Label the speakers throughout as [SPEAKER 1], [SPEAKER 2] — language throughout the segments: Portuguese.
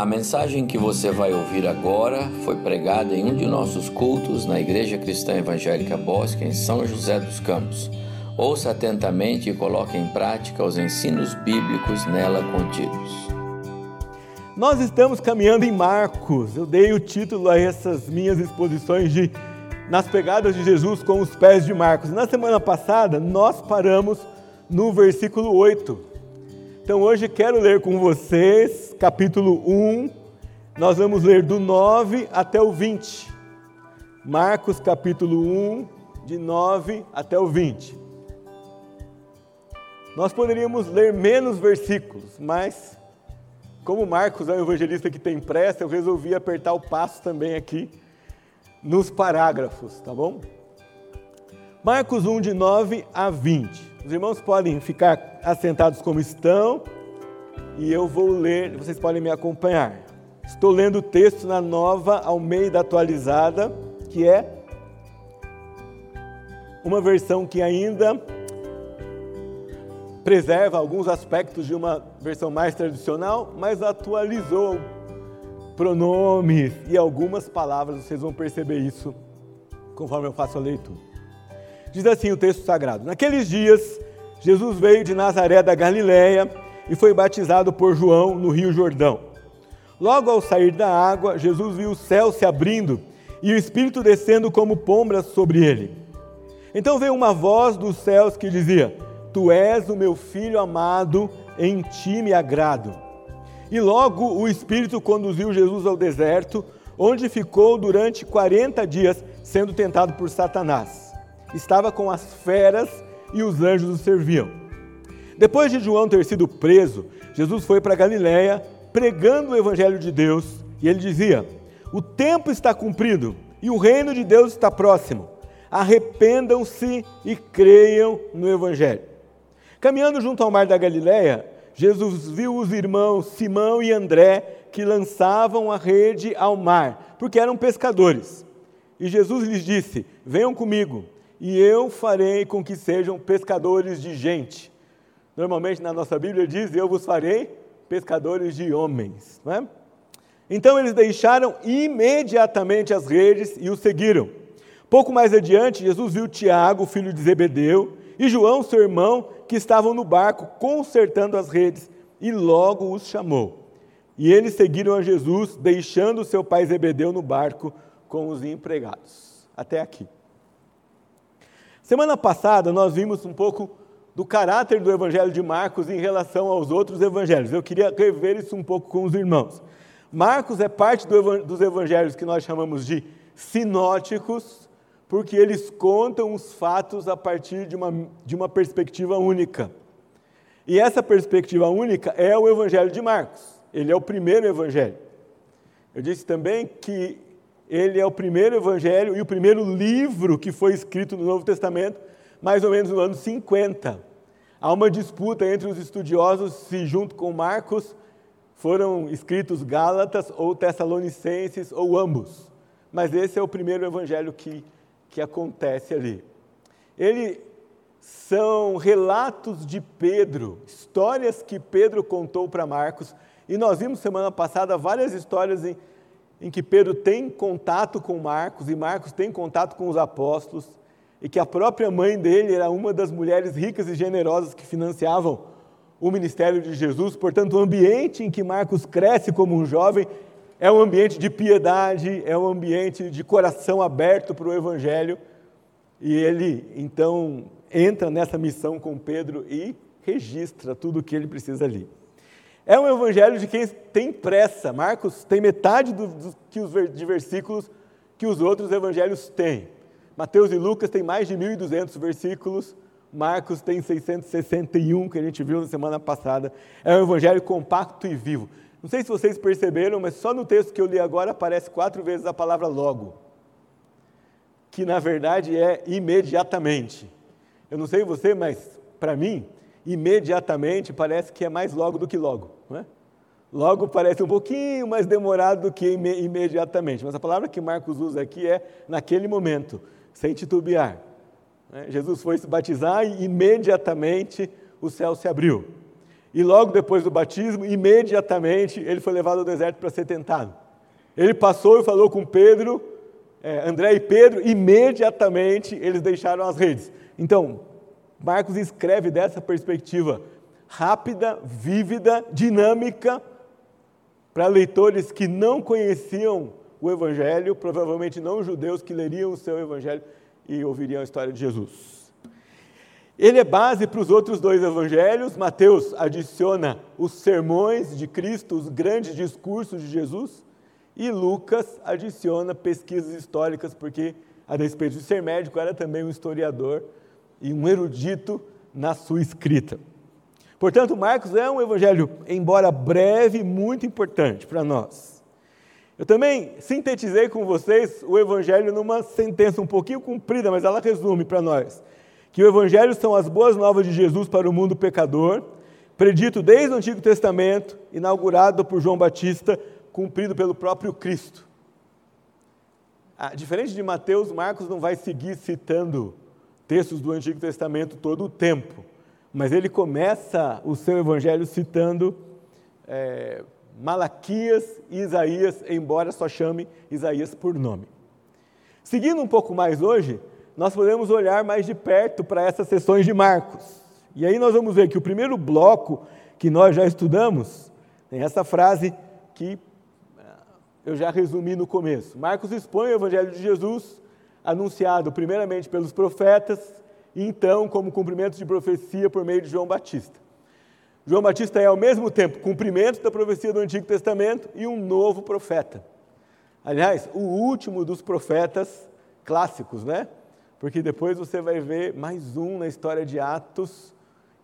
[SPEAKER 1] A mensagem que você vai ouvir agora foi pregada em um de nossos cultos na Igreja Cristã Evangélica Bosque, em São José dos Campos. Ouça atentamente e coloque em prática os ensinos bíblicos nela contidos.
[SPEAKER 2] Nós estamos caminhando em Marcos. Eu dei o título a essas minhas exposições de Nas Pegadas de Jesus com os Pés de Marcos. Na semana passada, nós paramos no versículo 8 então hoje quero ler com vocês capítulo 1, nós vamos ler do 9 até o 20. Marcos capítulo 1, de 9 até o 20. Nós poderíamos ler menos versículos, mas como Marcos é um evangelista que tem pressa, eu resolvi apertar o passo também aqui nos parágrafos, tá bom? Marcos 1, de 9 a 20. Os irmãos podem ficar assentados como estão e eu vou ler, vocês podem me acompanhar. Estou lendo o texto na nova Almeida atualizada, que é uma versão que ainda preserva alguns aspectos de uma versão mais tradicional, mas atualizou pronomes e algumas palavras, vocês vão perceber isso conforme eu faço a leitura. Diz assim o texto sagrado: Naqueles dias, Jesus veio de Nazaré da Galiléia e foi batizado por João no Rio Jordão. Logo ao sair da água, Jesus viu o céu se abrindo e o Espírito descendo como pombras sobre ele. Então veio uma voz dos céus que dizia: Tu és o meu filho amado, em ti me agrado. E logo o Espírito conduziu Jesus ao deserto, onde ficou durante 40 dias sendo tentado por Satanás estava com as feras e os anjos o serviam. Depois de João ter sido preso, Jesus foi para Galiléia pregando o evangelho de Deus, e ele dizia: "O tempo está cumprido e o reino de Deus está próximo. Arrependam-se e creiam no evangelho." Caminhando junto ao mar da Galiléia, Jesus viu os irmãos Simão e André que lançavam a rede ao mar, porque eram pescadores. E Jesus lhes disse: Venham comigo e eu farei com que sejam pescadores de gente. Normalmente na nossa Bíblia diz: Eu vos farei pescadores de homens. Não é? Então eles deixaram imediatamente as redes e o seguiram. Pouco mais adiante, Jesus viu Tiago, filho de Zebedeu, e João, seu irmão, que estavam no barco consertando as redes, e logo os chamou. E eles seguiram a Jesus, deixando seu pai Zebedeu no barco com os empregados. Até aqui. Semana passada nós vimos um pouco do caráter do Evangelho de Marcos em relação aos outros evangelhos. Eu queria rever isso um pouco com os irmãos. Marcos é parte do, dos evangelhos que nós chamamos de sinóticos, porque eles contam os fatos a partir de uma, de uma perspectiva única. E essa perspectiva única é o Evangelho de Marcos. Ele é o primeiro evangelho. Eu disse também que ele é o primeiro evangelho e o primeiro livro que foi escrito no Novo Testamento, mais ou menos no ano 50. Há uma disputa entre os estudiosos se, junto com Marcos, foram escritos Gálatas ou Tessalonicenses ou ambos. Mas esse é o primeiro evangelho que, que acontece ali. Ele são relatos de Pedro, histórias que Pedro contou para Marcos. E nós vimos semana passada várias histórias em em que Pedro tem contato com Marcos e Marcos tem contato com os apóstolos, e que a própria mãe dele era uma das mulheres ricas e generosas que financiavam o ministério de Jesus. Portanto, o ambiente em que Marcos cresce como um jovem é um ambiente de piedade, é um ambiente de coração aberto para o Evangelho. E ele, então, entra nessa missão com Pedro e registra tudo o que ele precisa ali. É um evangelho de quem tem pressa. Marcos tem metade do, do, que os, de versículos que os outros evangelhos têm. Mateus e Lucas têm mais de 1.200 versículos. Marcos tem 661, que a gente viu na semana passada. É um evangelho compacto e vivo. Não sei se vocês perceberam, mas só no texto que eu li agora aparece quatro vezes a palavra logo, que na verdade é imediatamente. Eu não sei você, mas para mim, imediatamente parece que é mais logo do que logo. Não é? Logo parece um pouquinho mais demorado do que imediatamente, mas a palavra que Marcos usa aqui é naquele momento, sem titubear. Né? Jesus foi se batizar e imediatamente o céu se abriu. e logo depois do batismo, imediatamente ele foi levado ao deserto para ser tentado. Ele passou e falou com Pedro, é, André e Pedro, imediatamente eles deixaram as redes. Então, Marcos escreve dessa perspectiva rápida, vívida, dinâmica, para leitores que não conheciam o Evangelho, provavelmente não judeus que leriam o seu Evangelho e ouviriam a história de Jesus. Ele é base para os outros dois evangelhos. Mateus adiciona os sermões de Cristo, os grandes discursos de Jesus. E Lucas adiciona pesquisas históricas, porque, a despeito de ser médico, era também um historiador e um erudito na sua escrita. Portanto, Marcos é um evangelho, embora breve, muito importante para nós. Eu também sintetizei com vocês o evangelho numa sentença um pouquinho comprida, mas ela resume para nós que o Evangelho são as boas novas de Jesus para o mundo pecador, predito desde o Antigo Testamento, inaugurado por João Batista, cumprido pelo próprio Cristo. Ah, diferente de Mateus, Marcos não vai seguir citando textos do Antigo Testamento todo o tempo, mas ele começa o seu evangelho citando é, Malaquias e Isaías, embora só chame Isaías por nome. Seguindo um pouco mais hoje, nós podemos olhar mais de perto para essas sessões de Marcos. E aí nós vamos ver que o primeiro bloco que nós já estudamos tem essa frase que eh, eu já resumi no começo. Marcos expõe o Evangelho de Jesus, anunciado primeiramente pelos profetas, e então como cumprimento de profecia por meio de João Batista. João Batista é ao mesmo tempo cumprimento da profecia do Antigo Testamento e um novo profeta. Aliás, o último dos profetas clássicos, né? porque depois você vai ver mais um na história de Atos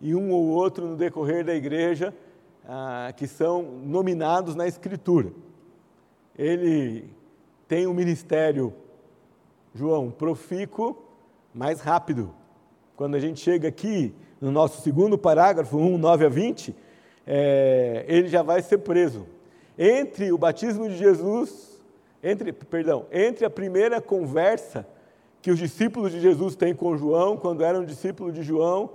[SPEAKER 2] e um ou outro no decorrer da igreja ah, que são nominados na Escritura. Ele tem um ministério, João, profícuo, mais rápido. Quando a gente chega aqui no nosso segundo parágrafo, 1, 9 a 20, é, ele já vai ser preso. Entre o batismo de Jesus, entre, perdão, entre a primeira conversa que os discípulos de Jesus têm com João, quando eram discípulos de João,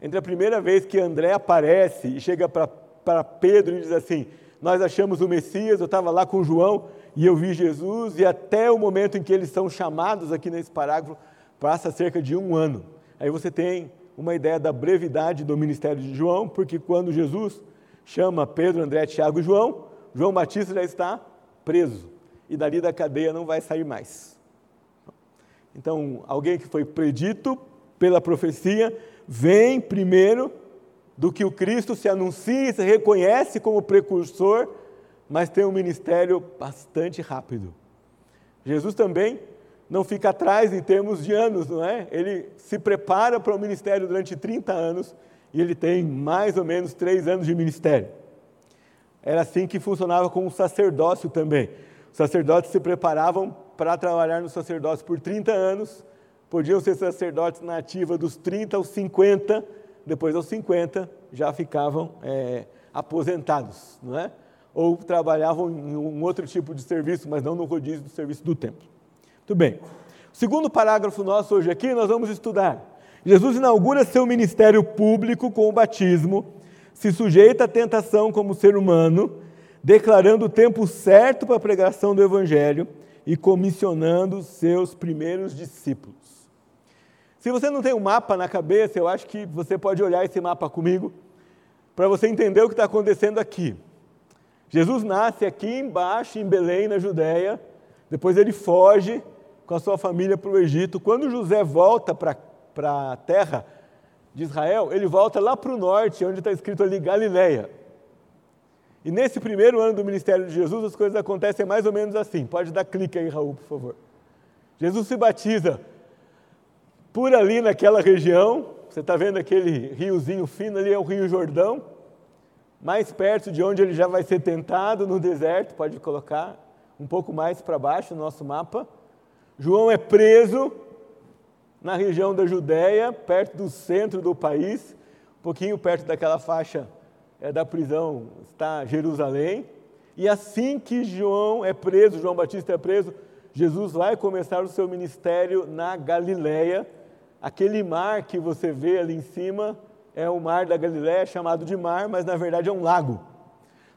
[SPEAKER 2] entre a primeira vez que André aparece e chega para Pedro e diz assim: Nós achamos o Messias, eu estava lá com João e eu vi Jesus, e até o momento em que eles são chamados aqui nesse parágrafo, passa cerca de um ano. Aí você tem uma ideia da brevidade do ministério de João, porque quando Jesus chama Pedro, André, Tiago e João, João Batista já está preso e dali da cadeia não vai sair mais. Então, alguém que foi predito pela profecia vem primeiro do que o Cristo se anuncia e se reconhece como precursor, mas tem um ministério bastante rápido. Jesus também não fica atrás em termos de anos, não é? Ele se prepara para o ministério durante 30 anos e ele tem mais ou menos três anos de ministério. Era assim que funcionava com o sacerdócio também. Os sacerdotes se preparavam para trabalhar no sacerdócio por 30 anos, podiam ser sacerdotes na ativa dos 30 aos 50, depois aos 50 já ficavam é, aposentados, não é? ou trabalhavam em um outro tipo de serviço, mas não no rodízio do serviço do templo. Bem. Segundo parágrafo nosso hoje aqui, nós vamos estudar. Jesus inaugura seu ministério público com o batismo, se sujeita à tentação como ser humano, declarando o tempo certo para a pregação do Evangelho e comissionando seus primeiros discípulos. Se você não tem um mapa na cabeça, eu acho que você pode olhar esse mapa comigo para você entender o que está acontecendo aqui. Jesus nasce aqui embaixo, em Belém, na Judéia, depois ele foge com a sua família para o Egito. Quando José volta para a terra de Israel, ele volta lá para o norte, onde está escrito ali Galileia. E nesse primeiro ano do ministério de Jesus, as coisas acontecem mais ou menos assim. Pode dar clique aí, Raul, por favor. Jesus se batiza por ali naquela região. Você está vendo aquele riozinho fino ali, é o Rio Jordão. Mais perto de onde ele já vai ser tentado, no deserto, pode colocar um pouco mais para baixo no nosso mapa. João é preso na região da Judéia, perto do centro do país, um pouquinho perto daquela faixa é, da prisão está Jerusalém. E assim que João é preso, João Batista é preso, Jesus vai começar o seu ministério na Galileia. Aquele mar que você vê ali em cima é o mar da Galiléia chamado de mar, mas na verdade é um lago.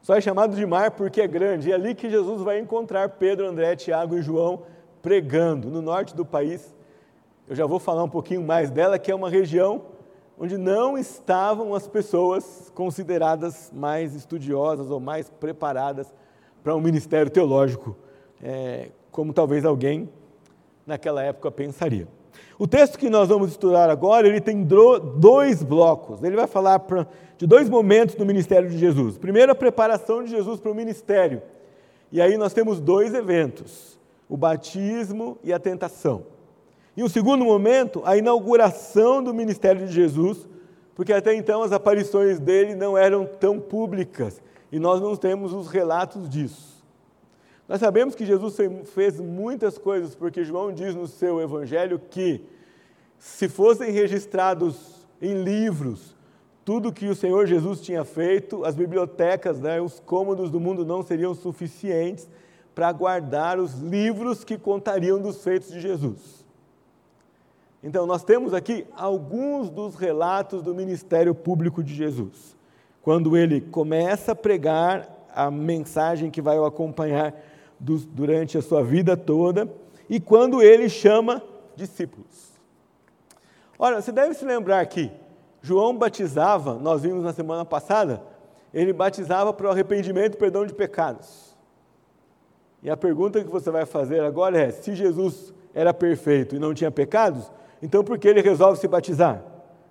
[SPEAKER 2] Só é chamado de mar porque é grande. E é ali que Jesus vai encontrar Pedro, André, Tiago e João pregando no norte do país. Eu já vou falar um pouquinho mais dela, que é uma região onde não estavam as pessoas consideradas mais estudiosas ou mais preparadas para um ministério teológico, é, como talvez alguém naquela época pensaria. O texto que nós vamos estudar agora, ele tem dois blocos. Ele vai falar de dois momentos no ministério de Jesus. Primeiro, a preparação de Jesus para o ministério. E aí nós temos dois eventos: o batismo e a tentação. E o segundo momento, a inauguração do ministério de Jesus, porque até então as aparições dele não eram tão públicas e nós não temos os relatos disso. Nós sabemos que Jesus fez muitas coisas, porque João diz no seu evangelho que, se fossem registrados em livros tudo que o Senhor Jesus tinha feito, as bibliotecas, né, os cômodos do mundo não seriam suficientes para guardar os livros que contariam dos feitos de Jesus. Então, nós temos aqui alguns dos relatos do ministério público de Jesus. Quando ele começa a pregar a mensagem que vai o acompanhar durante a sua vida toda e quando ele chama discípulos. Ora, você deve se lembrar que João batizava, nós vimos na semana passada, ele batizava para o arrependimento e perdão de pecados. E a pergunta que você vai fazer agora é: se Jesus era perfeito e não tinha pecados, então por que ele resolve se batizar?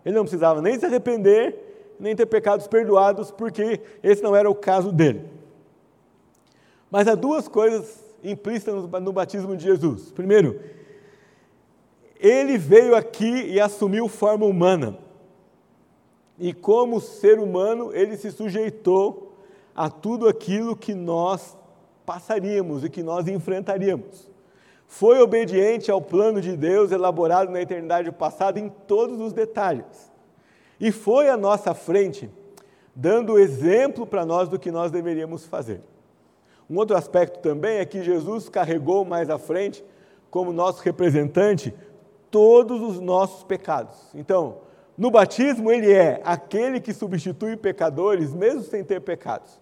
[SPEAKER 2] Ele não precisava nem se arrepender, nem ter pecados perdoados, porque esse não era o caso dele. Mas há duas coisas implícitas no batismo de Jesus. Primeiro, ele veio aqui e assumiu forma humana. E como ser humano, ele se sujeitou a tudo aquilo que nós passaríamos e que nós enfrentaríamos. Foi obediente ao plano de Deus elaborado na eternidade passada em todos os detalhes. E foi à nossa frente, dando exemplo para nós do que nós deveríamos fazer. Um outro aspecto também é que Jesus carregou mais à frente, como nosso representante, todos os nossos pecados. Então, no batismo, ele é aquele que substitui pecadores, mesmo sem ter pecados,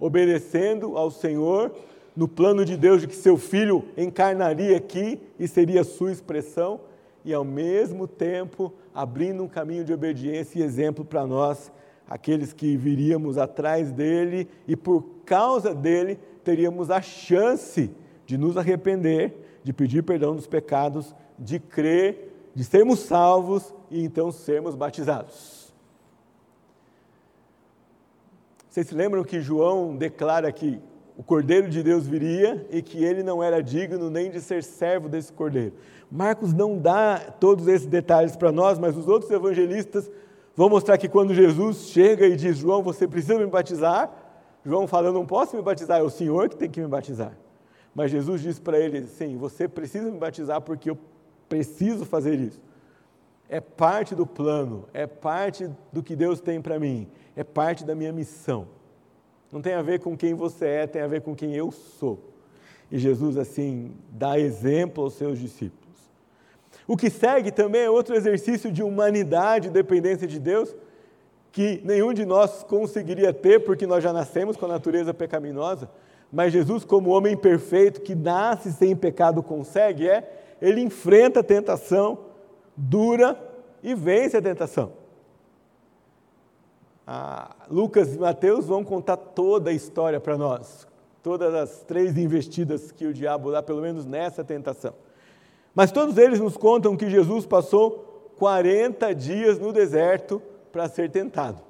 [SPEAKER 2] obedecendo ao Senhor no plano de Deus de que seu filho encarnaria aqui e seria sua expressão, e ao mesmo tempo abrindo um caminho de obediência e exemplo para nós, aqueles que viríamos atrás dele e por causa dele teríamos a chance de nos arrepender, de pedir perdão dos pecados, de crer, de sermos salvos e então sermos batizados. Vocês se lembram que João declara que o Cordeiro de Deus viria e que ele não era digno nem de ser servo desse Cordeiro. Marcos não dá todos esses detalhes para nós, mas os outros evangelistas vão mostrar que quando Jesus chega e diz: João, você precisa me batizar, João fala: Eu não posso me batizar, é o Senhor que tem que me batizar. Mas Jesus diz para ele: Sim, você precisa me batizar porque eu preciso fazer isso. É parte do plano, é parte do que Deus tem para mim, é parte da minha missão. Não tem a ver com quem você é, tem a ver com quem eu sou. E Jesus, assim, dá exemplo aos seus discípulos. O que segue também é outro exercício de humanidade e dependência de Deus, que nenhum de nós conseguiria ter, porque nós já nascemos com a natureza pecaminosa, mas Jesus, como homem perfeito, que nasce sem pecado, consegue, é, ele enfrenta a tentação, dura e vence a tentação. Ah, Lucas e Mateus vão contar toda a história para nós, todas as três investidas que o diabo dá, pelo menos nessa tentação. Mas todos eles nos contam que Jesus passou 40 dias no deserto para ser tentado.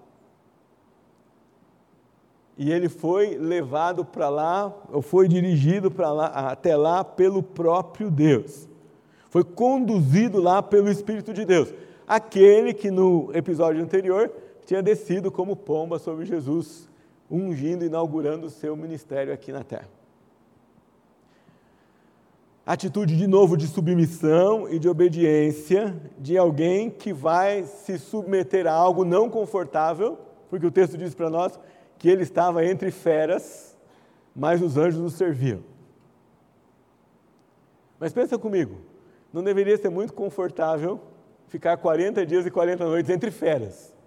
[SPEAKER 2] E ele foi levado para lá, ou foi dirigido para lá, até lá pelo próprio Deus. Foi conduzido lá pelo Espírito de Deus. Aquele que no episódio anterior tinha descido como pomba sobre Jesus, ungindo, inaugurando o seu ministério aqui na terra atitude de novo de submissão e de obediência de alguém que vai se submeter a algo não confortável, porque o texto diz para nós que ele estava entre feras, mas os anjos o serviam. Mas pensa comigo, não deveria ser muito confortável ficar 40 dias e 40 noites entre feras.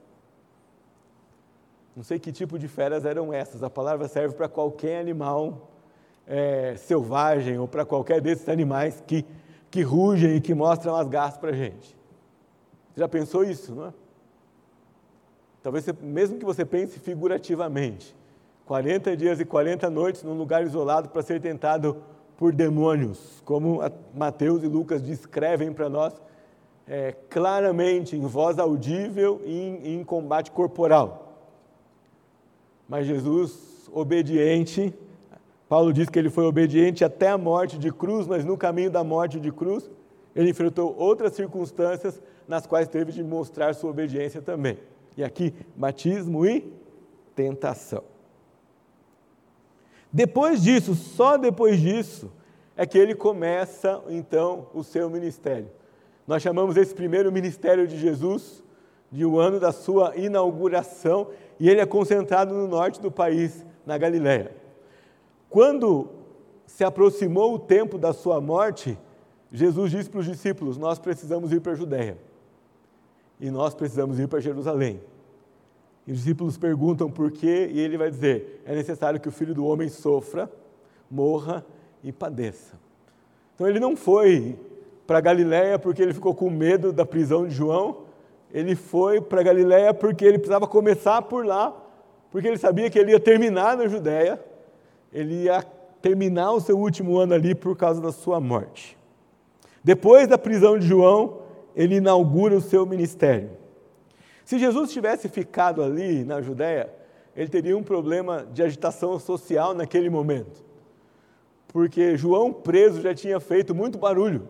[SPEAKER 2] Não sei que tipo de feras eram essas. A palavra serve para qualquer animal é, selvagem ou para qualquer desses animais que, que rugem e que mostram as garras para a gente. Já pensou isso, não é? Talvez, você, mesmo que você pense figurativamente, 40 dias e 40 noites num lugar isolado para ser tentado por demônios, como Mateus e Lucas descrevem para nós é, claramente, em voz audível e em, em combate corporal. Mas Jesus, obediente, Paulo diz que ele foi obediente até a morte de cruz, mas no caminho da morte de cruz, ele enfrentou outras circunstâncias nas quais teve de mostrar sua obediência também. E aqui, batismo e tentação. Depois disso, só depois disso, é que ele começa então o seu ministério. Nós chamamos esse primeiro ministério de Jesus de o um ano da sua inauguração e ele é concentrado no norte do país, na Galiléia. Quando se aproximou o tempo da sua morte, Jesus disse para os discípulos: Nós precisamos ir para a Judéia e nós precisamos ir para Jerusalém. E os discípulos perguntam por quê, e ele vai dizer: É necessário que o filho do homem sofra, morra e padeça. Então ele não foi para Galiléia porque ele ficou com medo da prisão de João, ele foi para Galiléia porque ele precisava começar por lá, porque ele sabia que ele ia terminar na Judéia, ele ia terminar o seu último ano ali por causa da sua morte. Depois da prisão de João, ele inaugura o seu ministério. Se Jesus tivesse ficado ali na Judéia, ele teria um problema de agitação social naquele momento. Porque João preso já tinha feito muito barulho.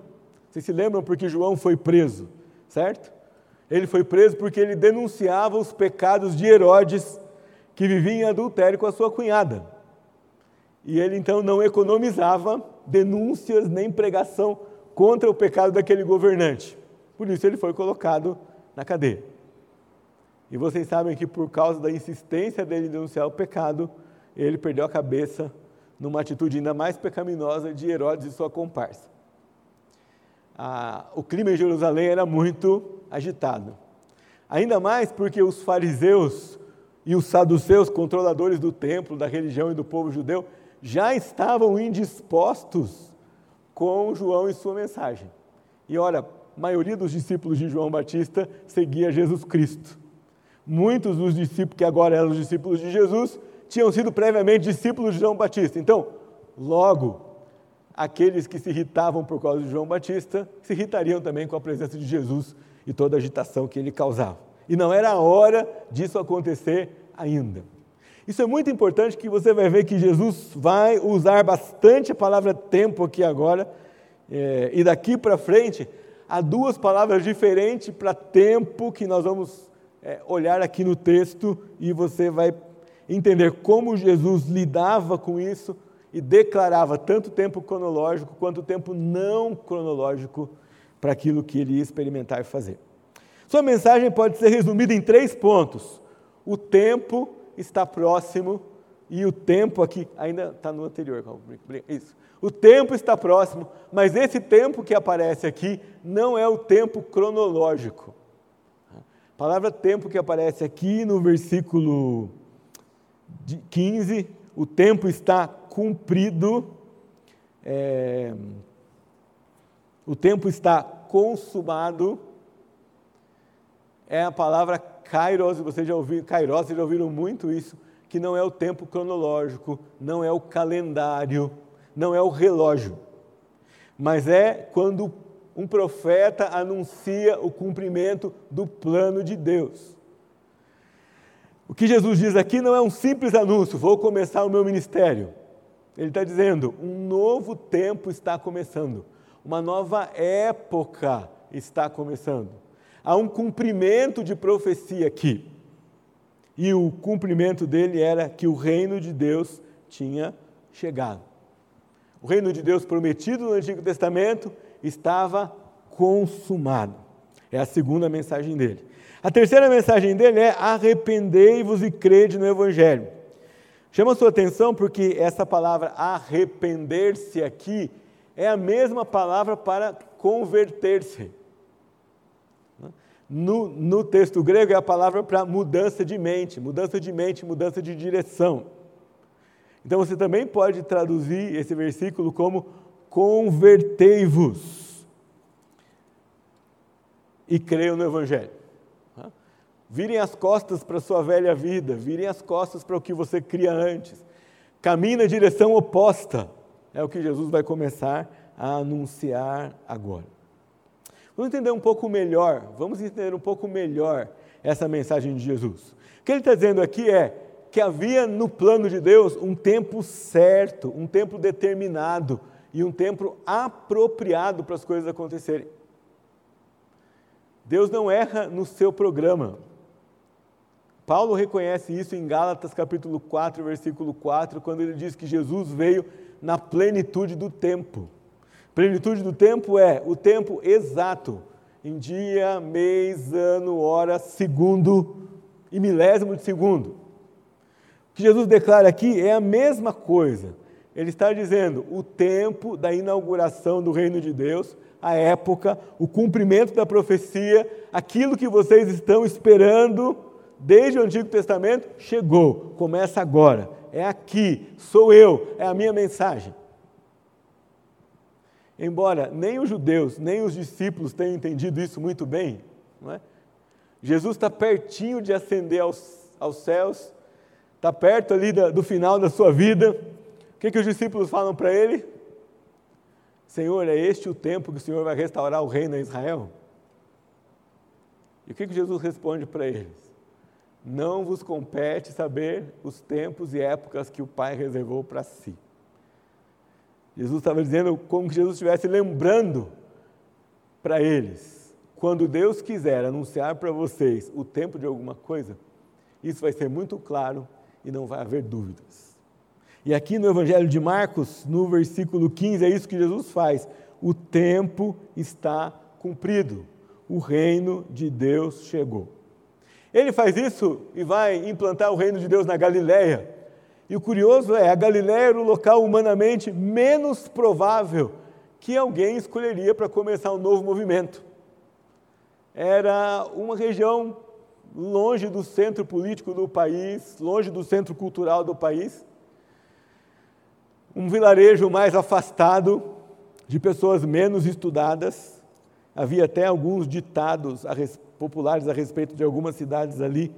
[SPEAKER 2] Vocês se lembram porque João foi preso, certo? Ele foi preso porque ele denunciava os pecados de Herodes, que vivia em adultério com a sua cunhada. E ele então não economizava denúncias nem pregação contra o pecado daquele governante. Por isso ele foi colocado na cadeia. E vocês sabem que por causa da insistência dele em denunciar o pecado, ele perdeu a cabeça numa atitude ainda mais pecaminosa de Herodes e sua comparsa. Ah, o clima em Jerusalém era muito agitado. Ainda mais porque os fariseus e os saduceus, controladores do templo, da religião e do povo judeu, já estavam indispostos com João e sua mensagem. E olha, a maioria dos discípulos de João Batista seguia Jesus Cristo. Muitos dos discípulos que agora eram os discípulos de Jesus tinham sido previamente discípulos de João Batista. Então, logo, aqueles que se irritavam por causa de João Batista se irritariam também com a presença de Jesus e toda a agitação que ele causava. E não era a hora disso acontecer ainda. Isso é muito importante que você vai ver que Jesus vai usar bastante a palavra tempo aqui agora, é, e daqui para frente, há duas palavras diferentes para tempo que nós vamos é, olhar aqui no texto e você vai entender como Jesus lidava com isso e declarava tanto tempo cronológico quanto tempo não cronológico para aquilo que ele ia experimentar e fazer. Sua mensagem pode ser resumida em três pontos: o tempo está próximo e o tempo aqui ainda está no anterior. Isso. O tempo está próximo, mas esse tempo que aparece aqui não é o tempo cronológico. A palavra tempo que aparece aqui no versículo 15, o tempo está cumprido, é, o tempo está consumado, é a palavra kairos, vocês já ouviram, kairos, vocês já ouviram muito isso, que não é o tempo cronológico, não é o calendário, não é o relógio, mas é quando um profeta anuncia o cumprimento do plano de Deus. O que Jesus diz aqui não é um simples anúncio, vou começar o meu ministério. Ele está dizendo: um novo tempo está começando, uma nova época está começando. Há um cumprimento de profecia aqui. E o cumprimento dele era que o reino de Deus tinha chegado. O reino de Deus prometido no Antigo Testamento estava consumado. É a segunda mensagem dele. A terceira mensagem dele é: arrependei-vos e crede no Evangelho. Chama sua atenção porque essa palavra arrepender-se aqui é a mesma palavra para converter-se. no, no texto grego é a palavra para mudança de mente, mudança de mente, mudança de direção. Então você também pode traduzir esse versículo como convertei-vos e creiam no Evangelho. Virem as costas para a sua velha vida, virem as costas para o que você cria antes. Caminhe na direção oposta. É o que Jesus vai começar a anunciar agora. Vamos entender um pouco melhor, vamos entender um pouco melhor essa mensagem de Jesus. O que ele está dizendo aqui é que havia no plano de Deus um tempo certo, um tempo determinado e um tempo apropriado para as coisas acontecerem. Deus não erra no seu programa. Paulo reconhece isso em Gálatas capítulo 4, versículo 4, quando ele diz que Jesus veio na plenitude do tempo. Plenitude do tempo é o tempo exato, em dia, mês, ano, hora, segundo e milésimo de segundo. O que Jesus declara aqui é a mesma coisa. Ele está dizendo o tempo da inauguração do reino de Deus, a época, o cumprimento da profecia, aquilo que vocês estão esperando desde o Antigo Testamento, chegou, começa agora, é aqui, sou eu, é a minha mensagem. Embora nem os judeus, nem os discípulos tenham entendido isso muito bem, é? Jesus está pertinho de ascender aos, aos céus, está perto ali da, do final da sua vida. O que, que os discípulos falam para ele? Senhor, é este o tempo que o Senhor vai restaurar o reino a Israel? E o que, que Jesus responde para eles? Não vos compete saber os tempos e épocas que o Pai reservou para si. Jesus estava dizendo como que Jesus estivesse lembrando para eles. Quando Deus quiser anunciar para vocês o tempo de alguma coisa, isso vai ser muito claro e não vai haver dúvidas. E aqui no Evangelho de Marcos, no versículo 15, é isso que Jesus faz. O tempo está cumprido. O reino de Deus chegou. Ele faz isso e vai implantar o reino de Deus na Galileia. E o curioso é, a Galiléia era o local humanamente menos provável que alguém escolheria para começar um novo movimento. Era uma região longe do centro político do país, longe do centro cultural do país, um vilarejo mais afastado, de pessoas menos estudadas. Havia até alguns ditados a res, populares a respeito de algumas cidades ali,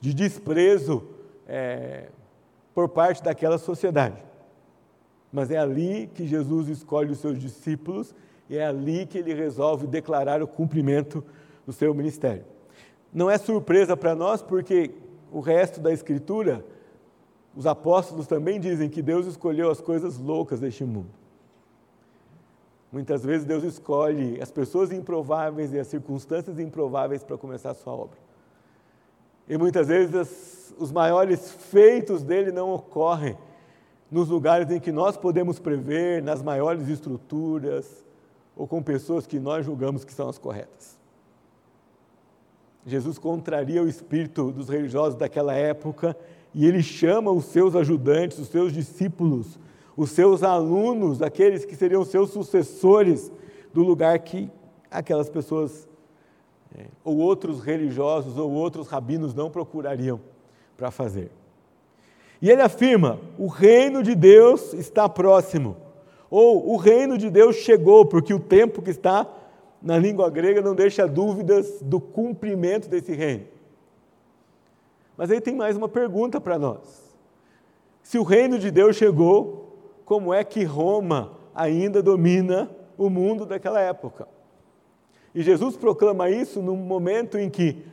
[SPEAKER 2] de desprezo é, por parte daquela sociedade. Mas é ali que Jesus escolhe os seus discípulos e é ali que ele resolve declarar o cumprimento do seu ministério. Não é surpresa para nós, porque o resto da Escritura, os apóstolos também dizem que Deus escolheu as coisas loucas deste mundo. Muitas vezes Deus escolhe as pessoas improváveis e as circunstâncias improváveis para começar a sua obra. E muitas vezes as os maiores feitos dele não ocorrem nos lugares em que nós podemos prever, nas maiores estruturas, ou com pessoas que nós julgamos que são as corretas. Jesus contraria o espírito dos religiosos daquela época e ele chama os seus ajudantes, os seus discípulos, os seus alunos, aqueles que seriam seus sucessores, do lugar que aquelas pessoas, é, ou outros religiosos, ou outros rabinos não procurariam para fazer. E ele afirma: o reino de Deus está próximo, ou o reino de Deus chegou, porque o tempo que está na língua grega não deixa dúvidas do cumprimento desse reino. Mas aí tem mais uma pergunta para nós. Se o reino de Deus chegou, como é que Roma ainda domina o mundo daquela época? E Jesus proclama isso num momento em que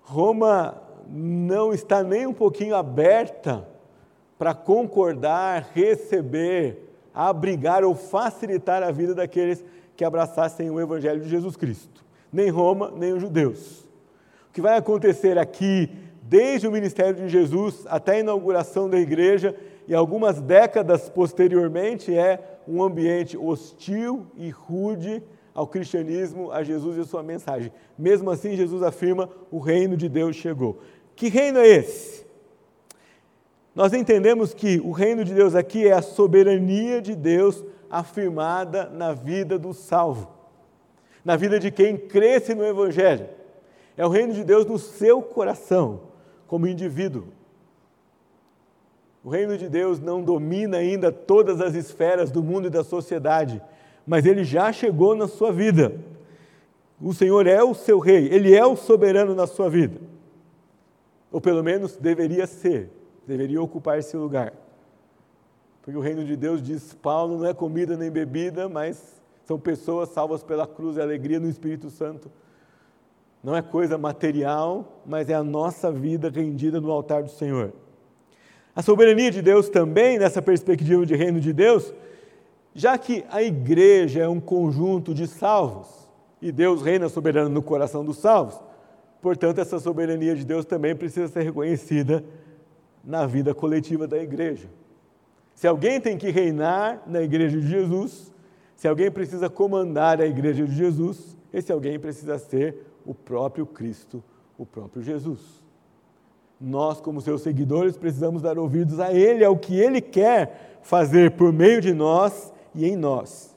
[SPEAKER 2] Roma não está nem um pouquinho aberta para concordar, receber, abrigar ou facilitar a vida daqueles que abraçassem o Evangelho de Jesus Cristo. Nem Roma, nem os judeus. O que vai acontecer aqui, desde o ministério de Jesus até a inauguração da igreja e algumas décadas posteriormente, é um ambiente hostil e rude ao cristianismo, a Jesus e a sua mensagem. Mesmo assim, Jesus afirma: o reino de Deus chegou. Que reino é esse? Nós entendemos que o reino de Deus aqui é a soberania de Deus afirmada na vida do salvo, na vida de quem cresce no Evangelho. É o reino de Deus no seu coração, como indivíduo. O reino de Deus não domina ainda todas as esferas do mundo e da sociedade, mas ele já chegou na sua vida. O Senhor é o seu rei, ele é o soberano na sua vida. Ou pelo menos deveria ser, deveria ocupar esse lugar. Porque o reino de Deus, diz Paulo, não é comida nem bebida, mas são pessoas salvas pela cruz e alegria no Espírito Santo. Não é coisa material, mas é a nossa vida rendida no altar do Senhor. A soberania de Deus também, nessa perspectiva de reino de Deus, já que a igreja é um conjunto de salvos e Deus reina soberano no coração dos salvos, portanto, essa soberania de Deus também precisa ser reconhecida na vida coletiva da igreja. Se alguém tem que reinar na igreja de Jesus, se alguém precisa comandar a igreja de Jesus, esse alguém precisa ser o próprio Cristo, o próprio Jesus. Nós, como seus seguidores, precisamos dar ouvidos a Ele, ao que Ele quer fazer por meio de nós e em nós.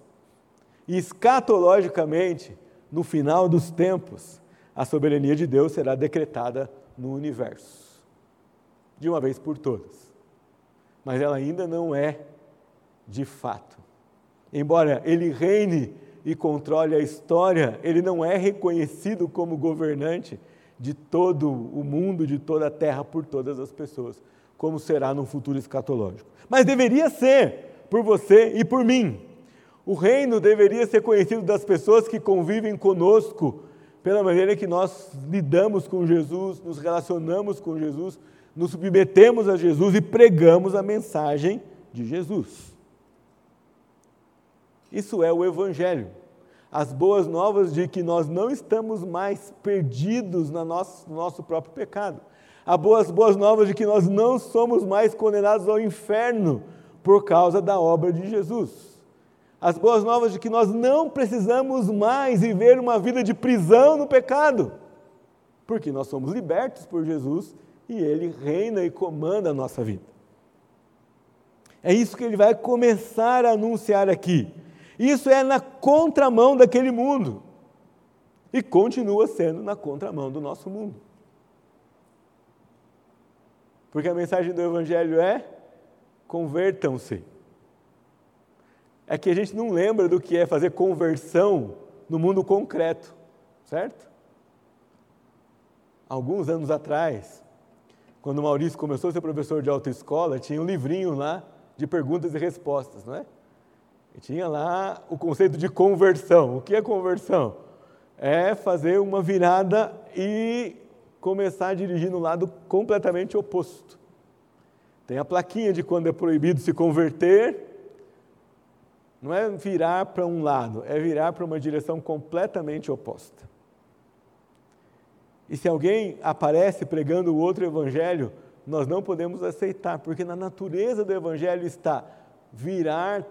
[SPEAKER 2] E escatologicamente, no final dos tempos, a soberania de Deus será decretada no universo, de uma vez por todas. Mas ela ainda não é de fato. Embora Ele reine e controle a história, Ele não é reconhecido como governante de todo o mundo, de toda a terra, por todas as pessoas, como será no futuro escatológico. Mas deveria ser por você e por mim. O reino deveria ser conhecido das pessoas que convivem conosco, pela maneira que nós lidamos com Jesus, nos relacionamos com Jesus, nos submetemos a Jesus e pregamos a mensagem de Jesus. Isso é o Evangelho as boas novas de que nós não estamos mais perdidos no nosso, no nosso próprio pecado. As boas, boas novas de que nós não somos mais condenados ao inferno por causa da obra de Jesus. As boas novas de que nós não precisamos mais viver uma vida de prisão no pecado, porque nós somos libertos por Jesus e Ele reina e comanda a nossa vida. É isso que ele vai começar a anunciar aqui. Isso é na contramão daquele mundo. E continua sendo na contramão do nosso mundo. Porque a mensagem do Evangelho é: convertam-se. É que a gente não lembra do que é fazer conversão no mundo concreto, certo? Alguns anos atrás, quando o Maurício começou a ser professor de autoescola, tinha um livrinho lá de perguntas e respostas, não é? E tinha lá o conceito de conversão. O que é conversão? É fazer uma virada e começar a dirigir no lado completamente oposto. Tem a plaquinha de quando é proibido se converter. Não é virar para um lado, é virar para uma direção completamente oposta. E se alguém aparece pregando o outro evangelho, nós não podemos aceitar, porque na natureza do evangelho está virar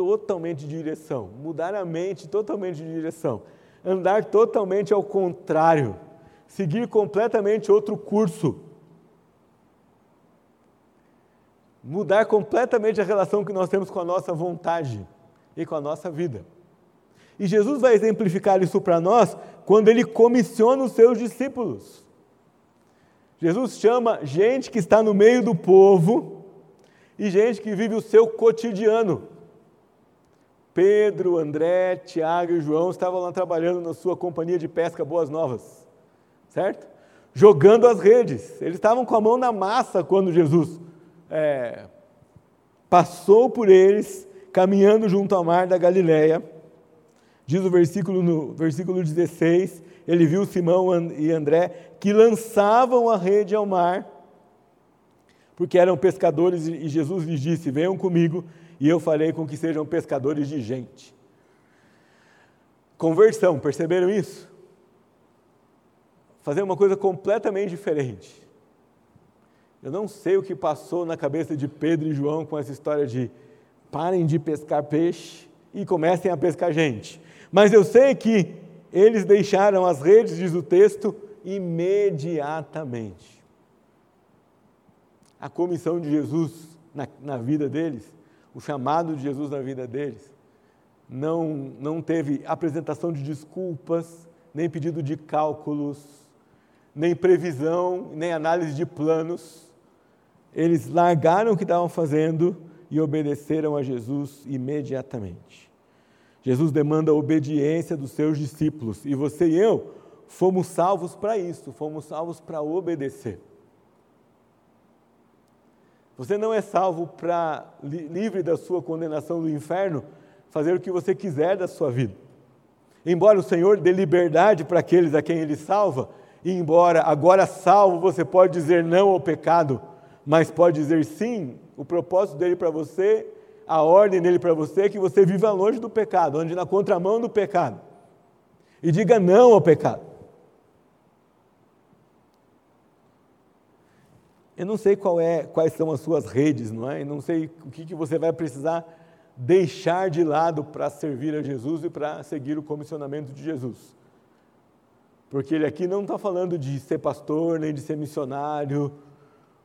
[SPEAKER 2] totalmente de direção, mudar a mente totalmente de direção, andar totalmente ao contrário, seguir completamente outro curso, mudar completamente a relação que nós temos com a nossa vontade e com a nossa vida. E Jesus vai exemplificar isso para nós quando ele comissiona os seus discípulos. Jesus chama gente que está no meio do povo e gente que vive o seu cotidiano. Pedro, André, Tiago e João estavam lá trabalhando na sua companhia de pesca Boas Novas, certo? Jogando as redes. Eles estavam com a mão na massa quando Jesus é, passou por eles, caminhando junto ao mar da Galileia. Diz o versículo, no versículo 16: ele viu Simão e André que lançavam a rede ao mar, porque eram pescadores, e Jesus lhes disse: Venham comigo e eu farei com que sejam pescadores de gente. Conversão, perceberam isso? Fazer uma coisa completamente diferente. Eu não sei o que passou na cabeça de Pedro e João com essa história de parem de pescar peixe e comecem a pescar gente. Mas eu sei que eles deixaram as redes, diz o texto, imediatamente. A comissão de Jesus na, na vida deles o chamado de Jesus na vida deles, não, não teve apresentação de desculpas, nem pedido de cálculos, nem previsão, nem análise de planos. Eles largaram o que estavam fazendo e obedeceram a Jesus imediatamente. Jesus demanda a obediência dos seus discípulos e você e eu fomos salvos para isso, fomos salvos para obedecer. Você não é salvo para, livre da sua condenação do inferno, fazer o que você quiser da sua vida. Embora o Senhor dê liberdade para aqueles a quem Ele salva, e embora agora salvo você pode dizer não ao pecado, mas pode dizer sim, o propósito dele para você, a ordem dele para você é que você viva longe do pecado, ande na contramão do pecado. E diga não ao pecado. Eu não sei é, quais são as suas redes, não é? Eu não sei o que, que você vai precisar deixar de lado para servir a Jesus e para seguir o comissionamento de Jesus. Porque ele aqui não está falando de ser pastor, nem de ser missionário,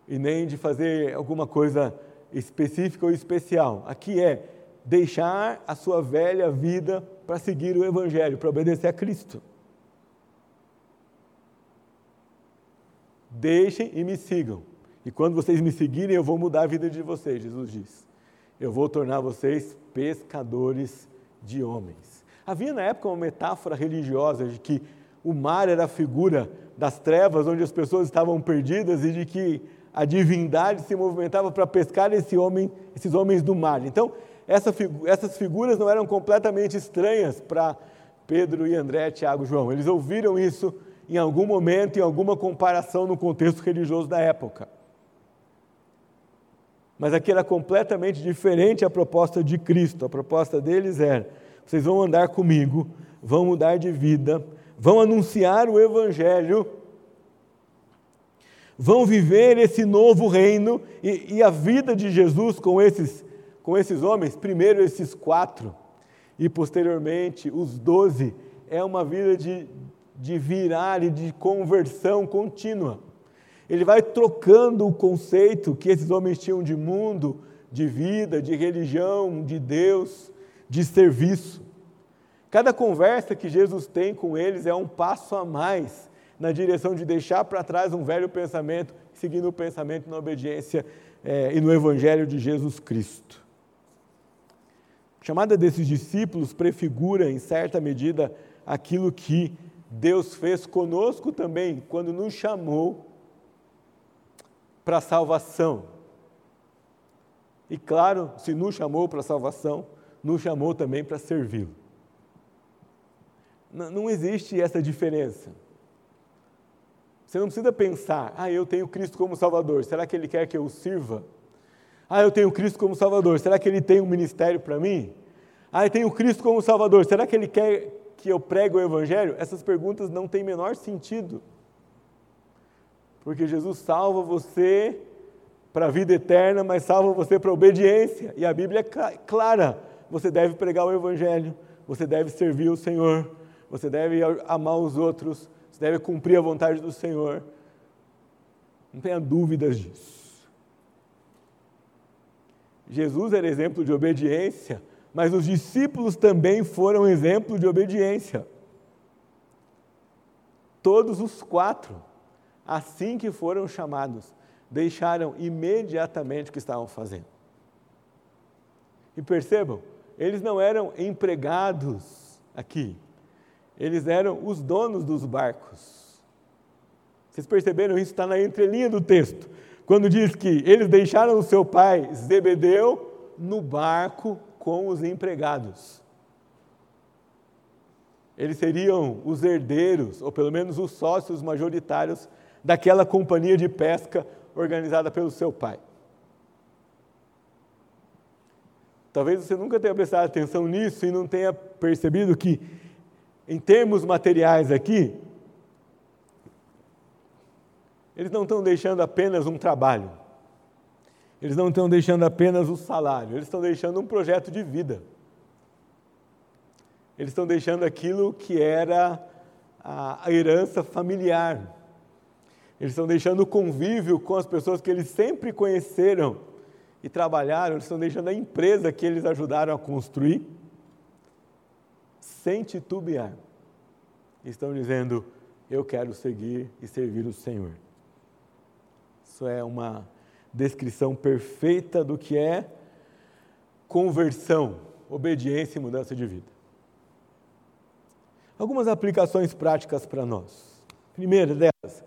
[SPEAKER 2] e nem de fazer alguma coisa específica ou especial. Aqui é deixar a sua velha vida para seguir o Evangelho, para obedecer a Cristo. Deixem e me sigam. E quando vocês me seguirem, eu vou mudar a vida de vocês, Jesus diz. Eu vou tornar vocês pescadores de homens. Havia na época uma metáfora religiosa de que o mar era a figura das trevas onde as pessoas estavam perdidas e de que a divindade se movimentava para pescar esse homem, esses homens do mar. Então, essa, essas figuras não eram completamente estranhas para Pedro e André, Tiago e João. Eles ouviram isso em algum momento, em alguma comparação no contexto religioso da época. Mas aqui era completamente diferente a proposta de Cristo. A proposta deles era: vocês vão andar comigo, vão mudar de vida, vão anunciar o Evangelho, vão viver esse novo reino e, e a vida de Jesus com esses, com esses homens, primeiro esses quatro e posteriormente os doze, é uma vida de, de virar e de conversão contínua. Ele vai trocando o conceito que esses homens tinham de mundo, de vida, de religião, de Deus, de serviço. Cada conversa que Jesus tem com eles é um passo a mais na direção de deixar para trás um velho pensamento, seguindo o pensamento na obediência é, e no Evangelho de Jesus Cristo. A chamada desses discípulos prefigura, em certa medida, aquilo que Deus fez conosco também, quando nos chamou para a salvação. E claro, se nos chamou para a salvação, nos chamou também para servi-lo. Não existe essa diferença. Você não precisa pensar, ah, eu tenho Cristo como Salvador, será que Ele quer que eu sirva? Ah, eu tenho Cristo como Salvador, será que Ele tem um ministério para mim? Ah, eu tenho Cristo como Salvador, será que Ele quer que eu pregue o Evangelho? Essas perguntas não têm menor sentido. Porque Jesus salva você para a vida eterna, mas salva você para a obediência. E a Bíblia é clara: você deve pregar o Evangelho, você deve servir o Senhor, você deve amar os outros, você deve cumprir a vontade do Senhor. Não tenha dúvidas disso. Jesus era exemplo de obediência, mas os discípulos também foram exemplo de obediência. Todos os quatro assim que foram chamados, deixaram imediatamente o que estavam fazendo. E percebam, eles não eram empregados aqui, eles eram os donos dos barcos. Vocês perceberam isso? Está na entrelinha do texto, quando diz que eles deixaram o seu pai Zebedeu no barco com os empregados. Eles seriam os herdeiros, ou pelo menos os sócios majoritários daquela companhia de pesca organizada pelo seu pai. Talvez você nunca tenha prestado atenção nisso e não tenha percebido que, em termos materiais aqui, eles não estão deixando apenas um trabalho, eles não estão deixando apenas o salário, eles estão deixando um projeto de vida. Eles estão deixando aquilo que era a herança familiar. Eles estão deixando o convívio com as pessoas que eles sempre conheceram e trabalharam, eles estão deixando a empresa que eles ajudaram a construir sem titubear. Estão dizendo: eu quero seguir e servir o Senhor. Isso é uma descrição perfeita do que é conversão, obediência e mudança de vida. Algumas aplicações práticas para nós. Primeira delas,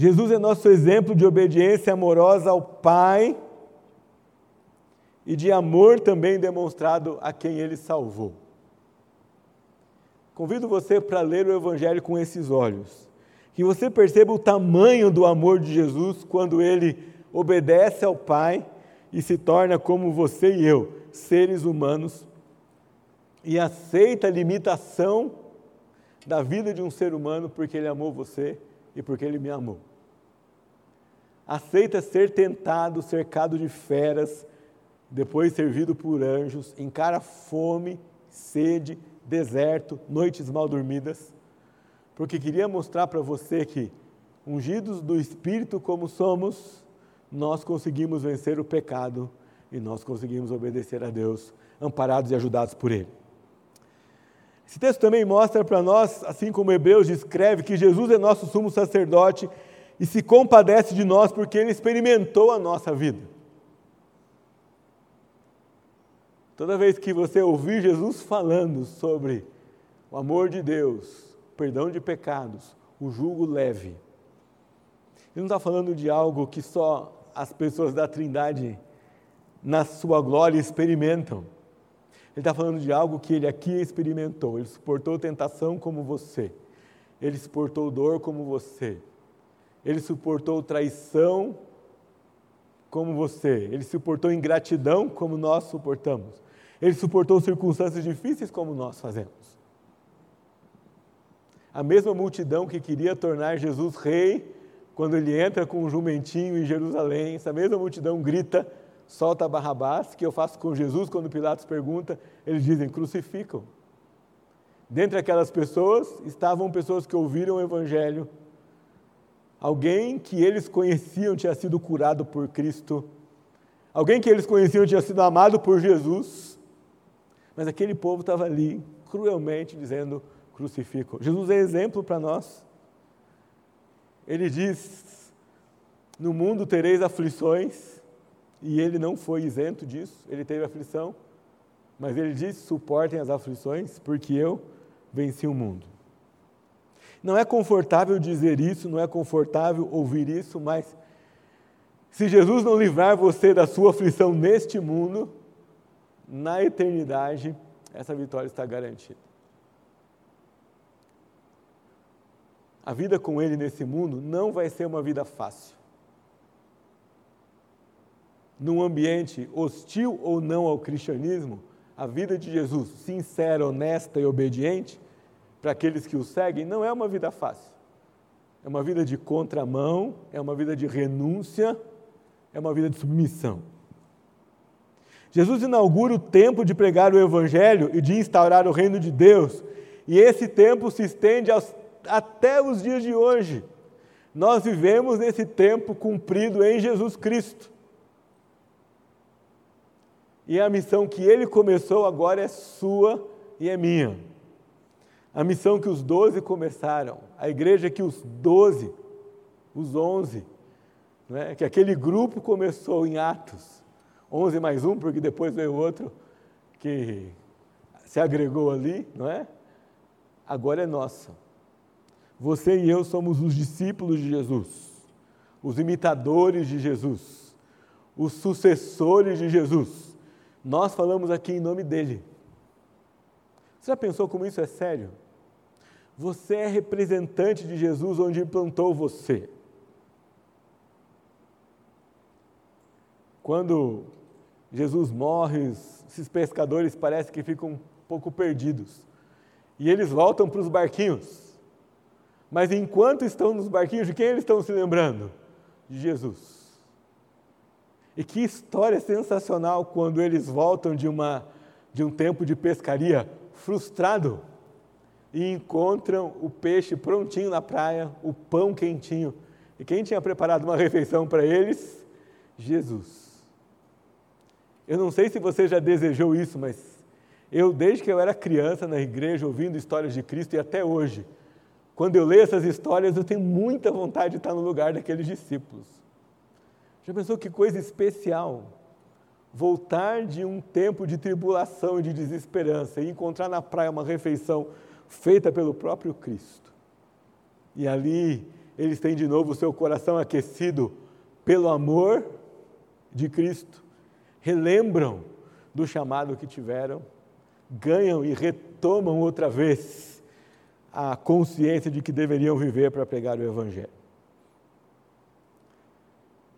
[SPEAKER 2] Jesus é nosso exemplo de obediência amorosa ao Pai e de amor também demonstrado a quem ele salvou. Convido você para ler o Evangelho com esses olhos. Que você perceba o tamanho do amor de Jesus quando ele obedece ao Pai e se torna como você e eu, seres humanos, e aceita a limitação da vida de um ser humano porque ele amou você e porque ele me amou. Aceita ser tentado, cercado de feras, depois servido por anjos, encara fome, sede, deserto, noites mal dormidas, porque queria mostrar para você que, ungidos do Espírito como somos, nós conseguimos vencer o pecado e nós conseguimos obedecer a Deus, amparados e ajudados por Ele. Esse texto também mostra para nós, assim como Hebreus descreve, que Jesus é nosso sumo sacerdote e se compadece de nós porque Ele experimentou a nossa vida. Toda vez que você ouvir Jesus falando sobre o amor de Deus, perdão de pecados, o julgo leve, ele não está falando de algo que só as pessoas da Trindade, na sua glória, experimentam. Ele está falando de algo que ele aqui experimentou. Ele suportou tentação como você. Ele suportou dor como você. Ele suportou traição como você. Ele suportou ingratidão como nós suportamos. Ele suportou circunstâncias difíceis como nós fazemos. A mesma multidão que queria tornar Jesus rei, quando ele entra com um jumentinho em Jerusalém, essa mesma multidão grita: solta Barrabás, que eu faço com Jesus quando Pilatos pergunta, eles dizem: crucificam. Dentre aquelas pessoas estavam pessoas que ouviram o Evangelho, alguém que eles conheciam tinha sido curado por Cristo, alguém que eles conheciam tinha sido amado por Jesus, mas aquele povo estava ali, cruelmente dizendo: crucificam. Jesus é exemplo para nós. Ele diz: No mundo tereis aflições, e ele não foi isento disso, ele teve aflição, mas ele diz: suportem as aflições, porque eu venci o mundo. Não é confortável dizer isso, não é confortável ouvir isso, mas se Jesus não livrar você da sua aflição neste mundo, na eternidade, essa vitória está garantida. A vida com Ele nesse mundo não vai ser uma vida fácil. Num ambiente hostil ou não ao cristianismo, a vida de Jesus, sincera, honesta e obediente, para aqueles que o seguem, não é uma vida fácil. É uma vida de contramão, é uma vida de renúncia, é uma vida de submissão. Jesus inaugura o tempo de pregar o Evangelho e de instaurar o reino de Deus, e esse tempo se estende aos, até os dias de hoje. Nós vivemos nesse tempo cumprido em Jesus Cristo. E a missão que ele começou agora é sua e é minha. A missão que os doze começaram, a igreja que os doze, os onze, é? que aquele grupo começou em Atos, 11 mais um, porque depois veio outro que se agregou ali, não é? Agora é nossa. Você e eu somos os discípulos de Jesus, os imitadores de Jesus, os sucessores de Jesus. Nós falamos aqui em nome dele. Você já pensou como isso é sério? Você é representante de Jesus onde implantou você. Quando Jesus morre, esses pescadores parecem que ficam um pouco perdidos. E eles voltam para os barquinhos. Mas enquanto estão nos barquinhos, de quem eles estão se lembrando? De Jesus. E que história sensacional quando eles voltam de, uma, de um tempo de pescaria frustrado e encontram o peixe prontinho na praia, o pão quentinho. E quem tinha preparado uma refeição para eles? Jesus. Eu não sei se você já desejou isso, mas eu, desde que eu era criança na igreja, ouvindo histórias de Cristo e até hoje, Quando eu leio essas histórias, eu tenho muita vontade de estar no lugar daqueles discípulos. Já pensou que coisa especial? Voltar de um tempo de tribulação e de desesperança e encontrar na praia uma refeição feita pelo próprio Cristo. E ali eles têm de novo o seu coração aquecido pelo amor de Cristo, relembram do chamado que tiveram, ganham e retomam outra vez a consciência de que deveriam viver para pregar o Evangelho.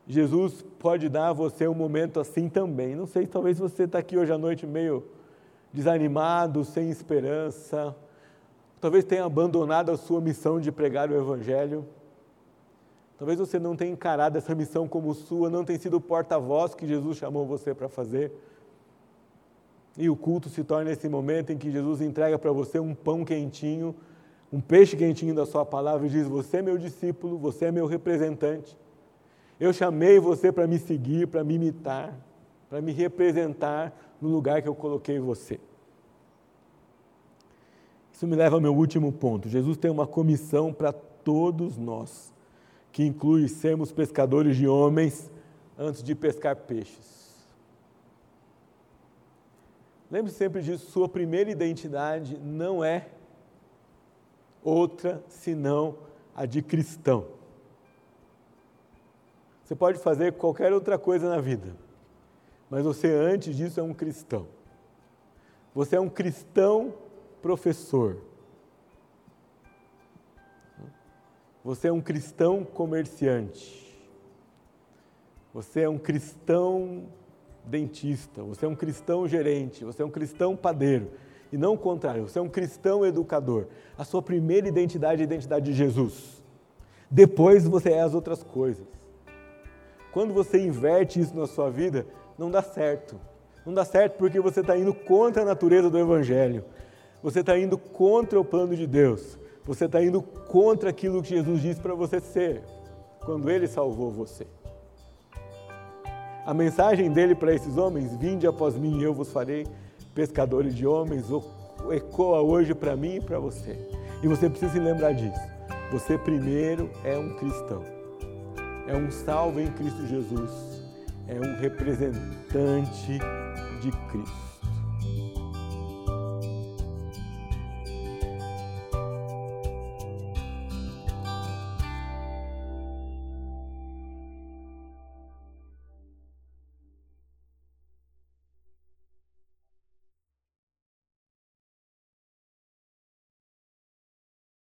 [SPEAKER 2] Jesus pode dar a você um momento assim também. Não sei, talvez você está aqui hoje à noite meio desanimado, sem esperança, talvez tenha abandonado a sua missão de pregar o Evangelho. Talvez você não tenha encarado essa missão como sua, não tenha sido o porta-voz que Jesus chamou você para fazer. E o culto se torna esse momento em que Jesus entrega para você um pão quentinho, um peixe quentinho da sua palavra e diz: Você é meu discípulo, você é meu representante. Eu chamei você para me seguir, para me imitar, para me representar no lugar que eu coloquei você. Isso me leva ao meu último ponto. Jesus tem uma comissão para todos nós, que inclui sermos pescadores de homens antes de pescar peixes. Lembre sempre disso, sua primeira identidade não é outra senão a de cristão. Você pode fazer qualquer outra coisa na vida, mas você antes disso é um cristão. Você é um cristão professor. Você é um cristão comerciante. Você é um cristão dentista, você é um cristão gerente, você é um cristão padeiro. E não o contrário, você é um cristão educador. A sua primeira identidade é a identidade de Jesus. Depois você é as outras coisas. Quando você inverte isso na sua vida, não dá certo. Não dá certo porque você está indo contra a natureza do Evangelho. Você está indo contra o plano de Deus. Você está indo contra aquilo que Jesus disse para você ser, quando Ele salvou você. A mensagem dele para esses homens, vinde após mim, eu vos farei pescadores de homens, ecoa hoje para mim e para você. E você precisa se lembrar disso. Você primeiro é um cristão. É um salvo em Cristo Jesus. É um representante de Cristo.